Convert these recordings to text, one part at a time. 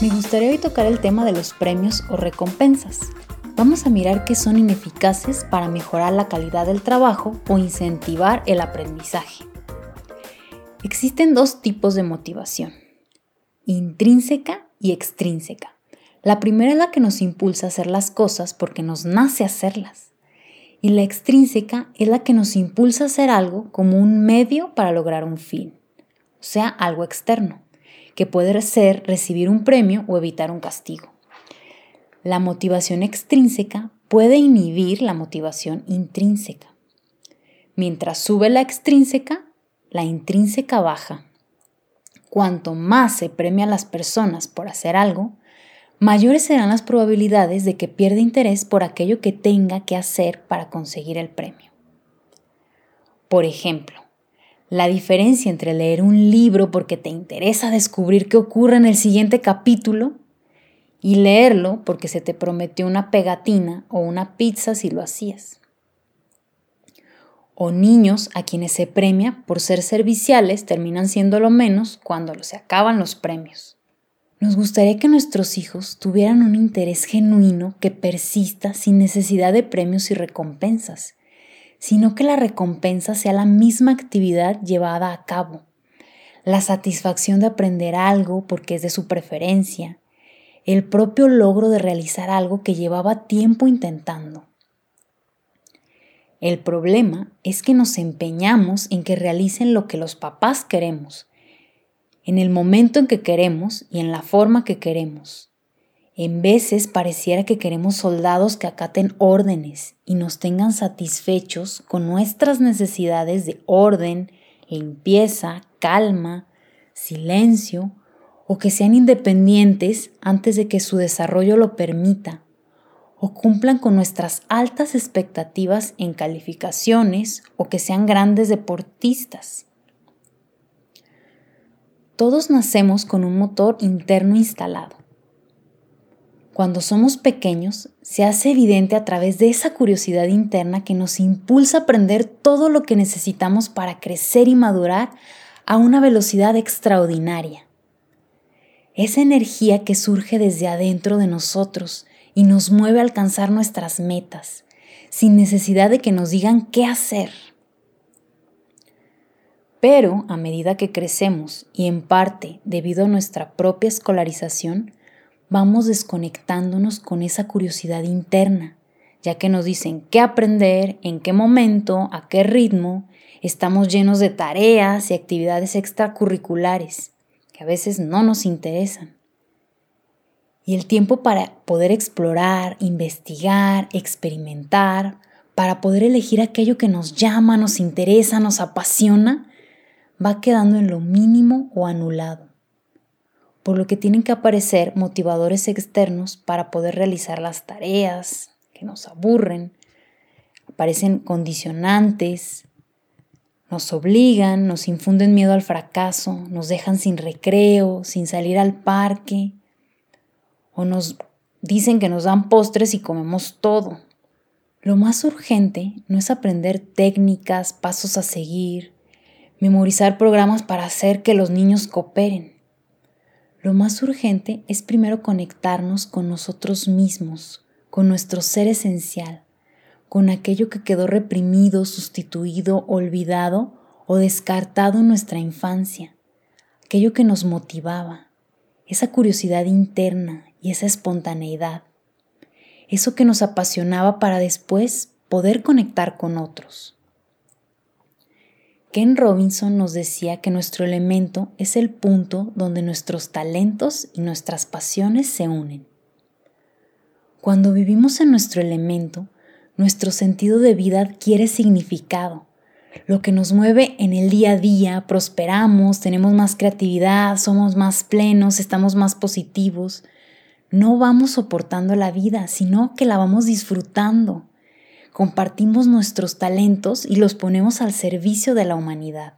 Me gustaría hoy tocar el tema de los premios o recompensas. Vamos a mirar qué son ineficaces para mejorar la calidad del trabajo o incentivar el aprendizaje. Existen dos tipos de motivación, intrínseca y extrínseca. La primera es la que nos impulsa a hacer las cosas porque nos nace hacerlas. Y la extrínseca es la que nos impulsa a hacer algo como un medio para lograr un fin, o sea, algo externo que puede ser recibir un premio o evitar un castigo. La motivación extrínseca puede inhibir la motivación intrínseca. Mientras sube la extrínseca, la intrínseca baja. Cuanto más se premia a las personas por hacer algo, mayores serán las probabilidades de que pierda interés por aquello que tenga que hacer para conseguir el premio. Por ejemplo, la diferencia entre leer un libro porque te interesa descubrir qué ocurre en el siguiente capítulo y leerlo porque se te prometió una pegatina o una pizza si lo hacías. O niños a quienes se premia por ser serviciales terminan siendo lo menos cuando se acaban los premios. Nos gustaría que nuestros hijos tuvieran un interés genuino que persista sin necesidad de premios y recompensas sino que la recompensa sea la misma actividad llevada a cabo. La satisfacción de aprender algo porque es de su preferencia, el propio logro de realizar algo que llevaba tiempo intentando. El problema es que nos empeñamos en que realicen lo que los papás queremos, en el momento en que queremos y en la forma que queremos. En veces pareciera que queremos soldados que acaten órdenes y nos tengan satisfechos con nuestras necesidades de orden, limpieza, calma, silencio, o que sean independientes antes de que su desarrollo lo permita, o cumplan con nuestras altas expectativas en calificaciones, o que sean grandes deportistas. Todos nacemos con un motor interno instalado cuando somos pequeños, se hace evidente a través de esa curiosidad interna que nos impulsa a aprender todo lo que necesitamos para crecer y madurar a una velocidad extraordinaria. Esa energía que surge desde adentro de nosotros y nos mueve a alcanzar nuestras metas, sin necesidad de que nos digan qué hacer. Pero a medida que crecemos, y en parte debido a nuestra propia escolarización, vamos desconectándonos con esa curiosidad interna, ya que nos dicen qué aprender, en qué momento, a qué ritmo, estamos llenos de tareas y actividades extracurriculares que a veces no nos interesan. Y el tiempo para poder explorar, investigar, experimentar, para poder elegir aquello que nos llama, nos interesa, nos apasiona, va quedando en lo mínimo o anulado por lo que tienen que aparecer motivadores externos para poder realizar las tareas que nos aburren. Aparecen condicionantes, nos obligan, nos infunden miedo al fracaso, nos dejan sin recreo, sin salir al parque, o nos dicen que nos dan postres y comemos todo. Lo más urgente no es aprender técnicas, pasos a seguir, memorizar programas para hacer que los niños cooperen. Lo más urgente es primero conectarnos con nosotros mismos, con nuestro ser esencial, con aquello que quedó reprimido, sustituido, olvidado o descartado en nuestra infancia, aquello que nos motivaba, esa curiosidad interna y esa espontaneidad, eso que nos apasionaba para después poder conectar con otros. Ken Robinson nos decía que nuestro elemento es el punto donde nuestros talentos y nuestras pasiones se unen. Cuando vivimos en nuestro elemento, nuestro sentido de vida adquiere significado. Lo que nos mueve en el día a día, prosperamos, tenemos más creatividad, somos más plenos, estamos más positivos. No vamos soportando la vida, sino que la vamos disfrutando compartimos nuestros talentos y los ponemos al servicio de la humanidad.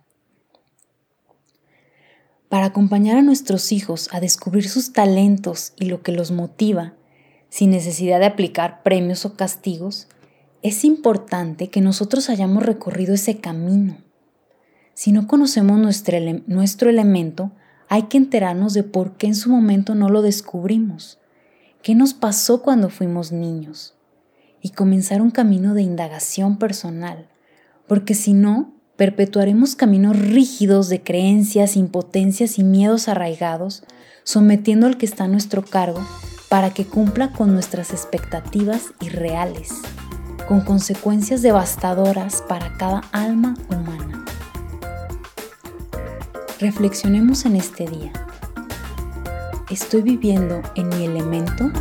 Para acompañar a nuestros hijos a descubrir sus talentos y lo que los motiva, sin necesidad de aplicar premios o castigos, es importante que nosotros hayamos recorrido ese camino. Si no conocemos nuestro, nuestro elemento, hay que enterarnos de por qué en su momento no lo descubrimos, qué nos pasó cuando fuimos niños, y comenzar un camino de indagación personal, porque si no, perpetuaremos caminos rígidos de creencias, impotencias y miedos arraigados, sometiendo al que está a nuestro cargo para que cumpla con nuestras expectativas irreales, con consecuencias devastadoras para cada alma humana. Reflexionemos en este día. ¿Estoy viviendo en mi elemento?